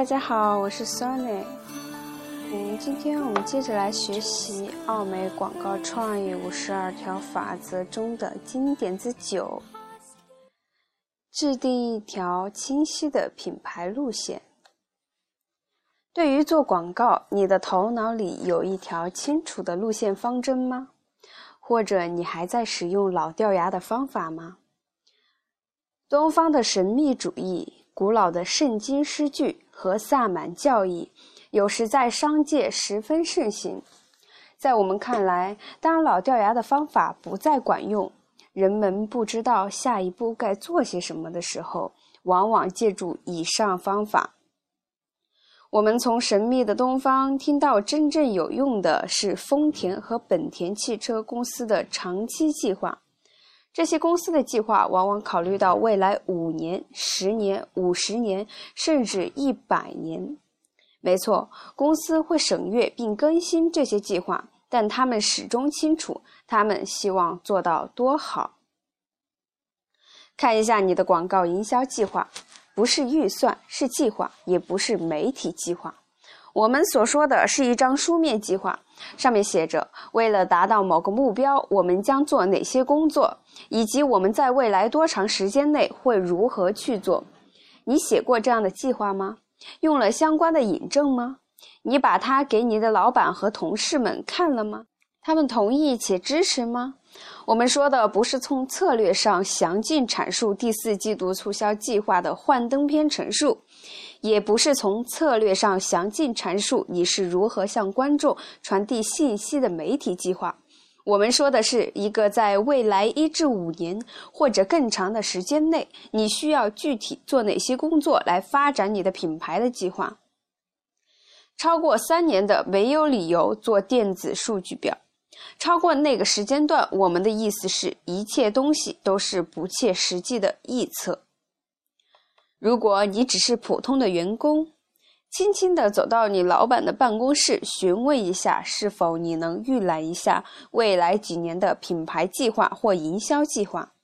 大家好，我是 Sony。嗯，今天我们接着来学习奥美广告创意五十二条法则中的经典之九：制定一条清晰的品牌路线。对于做广告，你的头脑里有一条清楚的路线方针吗？或者你还在使用老掉牙的方法吗？东方的神秘主义。古老的圣经诗句和萨满教义，有时在商界十分盛行。在我们看来，当老掉牙的方法不再管用，人们不知道下一步该做些什么的时候，往往借助以上方法。我们从神秘的东方听到，真正有用的是丰田和本田汽车公司的长期计划。这些公司的计划往往考虑到未来五年、十年、五十年，甚至一百年。没错，公司会审阅并更新这些计划，但他们始终清楚他们希望做到多好。看一下你的广告营销计划，不是预算，是计划，也不是媒体计划。我们所说的是一张书面计划，上面写着：为了达到某个目标，我们将做哪些工作，以及我们在未来多长时间内会如何去做。你写过这样的计划吗？用了相关的引证吗？你把它给你的老板和同事们看了吗？他们同意且支持吗？我们说的不是从策略上详尽阐述第四季度促销计划的幻灯片陈述。也不是从策略上详尽阐述你是如何向观众传递信息的媒体计划。我们说的是一个在未来一至五年或者更长的时间内，你需要具体做哪些工作来发展你的品牌的计划。超过三年的没有理由做电子数据表。超过那个时间段，我们的意思是一切东西都是不切实际的臆测。如果你只是普通的员工，轻轻地走到你老板的办公室，询问一下是否你能预览一下未来几年的品牌计划或营销计划。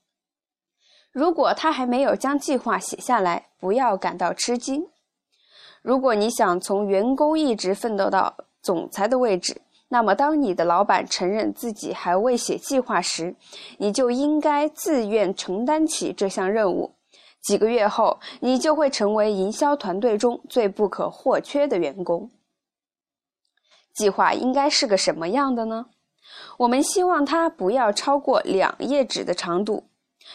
如果他还没有将计划写下来，不要感到吃惊。如果你想从员工一直奋斗到总裁的位置，那么当你的老板承认自己还未写计划时，你就应该自愿承担起这项任务。几个月后，你就会成为营销团队中最不可或缺的员工。计划应该是个什么样的呢？我们希望它不要超过两页纸的长度。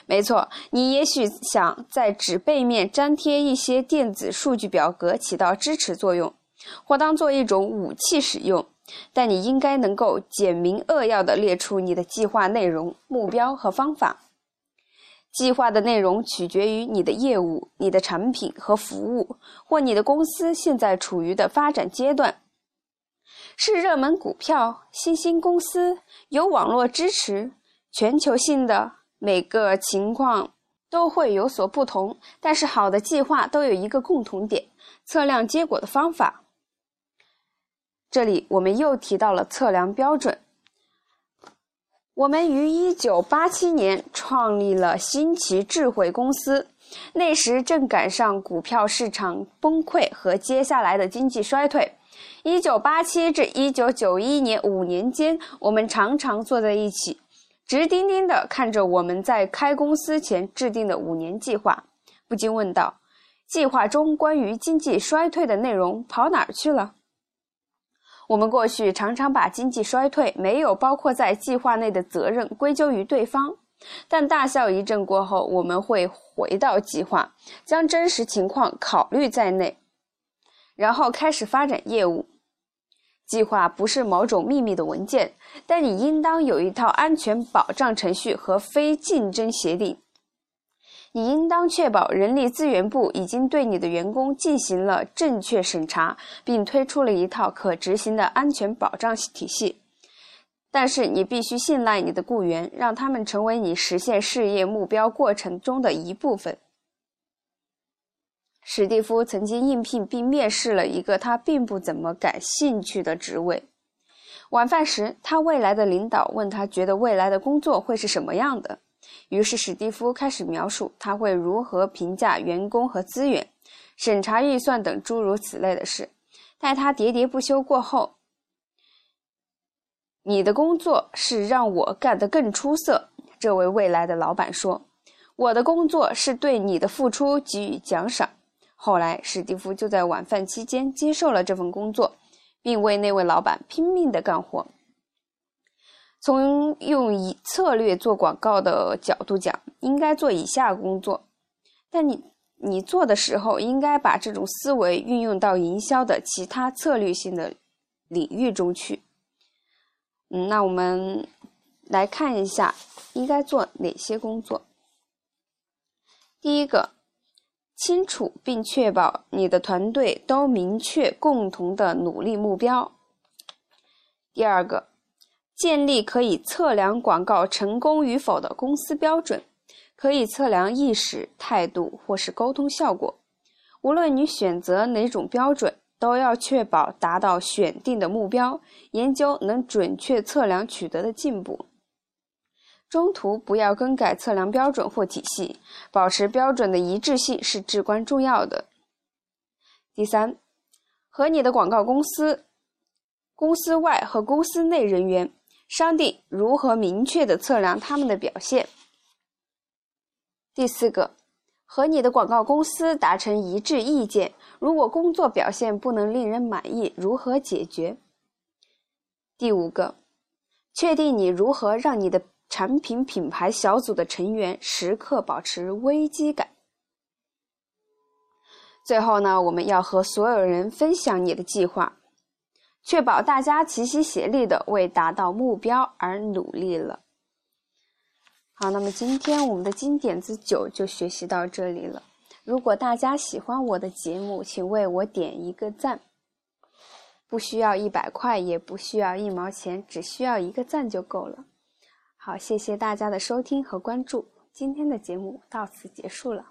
没错，你也许想在纸背面粘贴一些电子数据表格，起到支持作用，或当做一种武器使用。但你应该能够简明扼要地列出你的计划内容、目标和方法。计划的内容取决于你的业务、你的产品和服务，或你的公司现在处于的发展阶段。是热门股票、新兴公司、有网络支持、全球性的，每个情况都会有所不同。但是好的计划都有一个共同点：测量结果的方法。这里我们又提到了测量标准。我们于一九八七年创立了新奇智慧公司，那时正赶上股票市场崩溃和接下来的经济衰退。一九八七至一九九一年五年间，我们常常坐在一起，直盯盯地看着我们在开公司前制定的五年计划，不禁问道：计划中关于经济衰退的内容跑哪儿去了？我们过去常常把经济衰退没有包括在计划内的责任归咎于对方，但大笑一阵过后，我们会回到计划，将真实情况考虑在内，然后开始发展业务。计划不是某种秘密的文件，但你应当有一套安全保障程序和非竞争协定。你应当确保人力资源部已经对你的员工进行了正确审查，并推出了一套可执行的安全保障体系。但是你必须信赖你的雇员，让他们成为你实现事业目标过程中的一部分。史蒂夫曾经应聘并面试了一个他并不怎么感兴趣的职位。晚饭时，他未来的领导问他觉得未来的工作会是什么样的。于是史蒂夫开始描述他会如何评价员工和资源。审查预算等诸如此类的事。待他喋喋不休过后，你的工作是让我干得更出色。这位未来的老板说：“我的工作是对你的付出给予奖赏。”后来，史蒂夫就在晚饭期间接受了这份工作，并为那位老板拼命的干活。从用以策略做广告的角度讲，应该做以下工作，但你你做的时候，应该把这种思维运用到营销的其他策略性的领域中去。嗯，那我们来看一下应该做哪些工作。第一个，清楚并确保你的团队都明确共同的努力目标。第二个。建立可以测量广告成功与否的公司标准，可以测量意识、态度或是沟通效果。无论你选择哪种标准，都要确保达到选定的目标。研究能准确测量取得的进步。中途不要更改测量标准或体系，保持标准的一致性是至关重要的。第三，和你的广告公司、公司外和公司内人员。商定如何明确的测量他们的表现。第四个，和你的广告公司达成一致意见，如果工作表现不能令人满意，如何解决？第五个，确定你如何让你的产品品牌小组的成员时刻保持危机感。最后呢，我们要和所有人分享你的计划。确保大家齐心协力的为达到目标而努力了。好，那么今天我们的金点子九就学习到这里了。如果大家喜欢我的节目，请为我点一个赞，不需要一百块，也不需要一毛钱，只需要一个赞就够了。好，谢谢大家的收听和关注，今天的节目到此结束了。